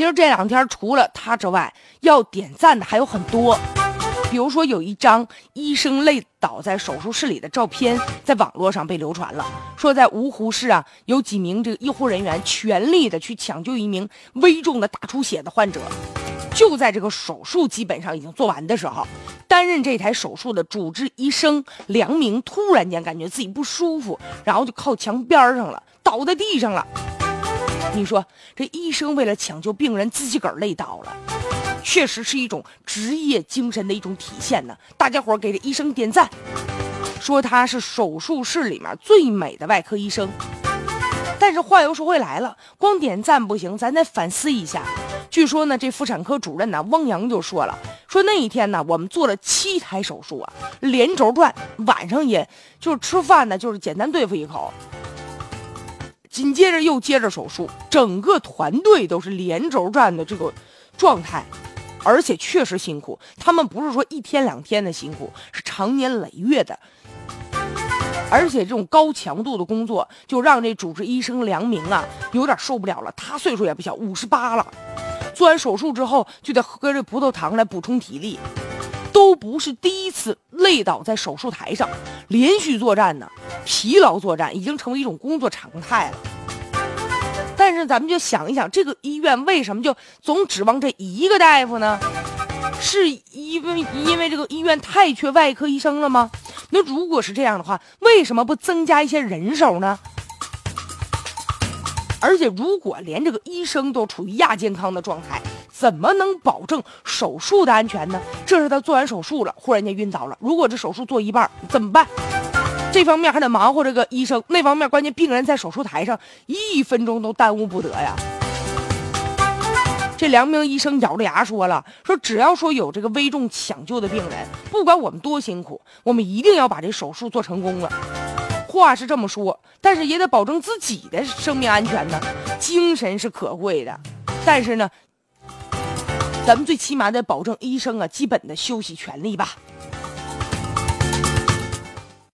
其实这两天除了他之外，要点赞的还有很多。比如说，有一张医生累倒在手术室里的照片，在网络上被流传了。说在芜湖市啊，有几名这个医护人员全力的去抢救一名危重的大出血的患者。就在这个手术基本上已经做完的时候，担任这台手术的主治医生梁明突然间感觉自己不舒服，然后就靠墙边上了，倒在地上了。你说这医生为了抢救病人，自己个儿累倒了。确实是一种职业精神的一种体现呢。大家伙给这医生点赞，说他是手术室里面最美的外科医生。但是话又说回来了，光点赞不行，咱得反思一下。据说呢，这妇产科主任呢，汪洋就说了，说那一天呢，我们做了七台手术啊，连轴转，晚上也就是吃饭呢，就是简单对付一口。紧接着又接着手术，整个团队都是连轴转的这个状态。而且确实辛苦，他们不是说一天两天的辛苦，是长年累月的。而且这种高强度的工作，就让这主治医生梁明啊有点受不了了。他岁数也不小，五十八了，做完手术之后就得喝这葡萄糖来补充体力，都不是第一次累倒在手术台上，连续作战呢，疲劳作战已经成为一种工作常态了。但是咱们就想一想，这个医院为什么就总指望这一个大夫呢？是因为因为这个医院太缺外科医生了吗？那如果是这样的话，为什么不增加一些人手呢？而且如果连这个医生都处于亚健康的状态，怎么能保证手术的安全呢？这是他做完手术了，忽然间晕倒了。如果这手术做一半怎么办？这方面还得忙活这个医生，那方面关键病人在手术台上一分钟都耽误不得呀。这梁明医生咬着牙说了：“说只要说有这个危重抢救的病人，不管我们多辛苦，我们一定要把这手术做成功了。”话是这么说，但是也得保证自己的生命安全呢。精神是可贵的，但是呢，咱们最起码得保证医生啊基本的休息权利吧。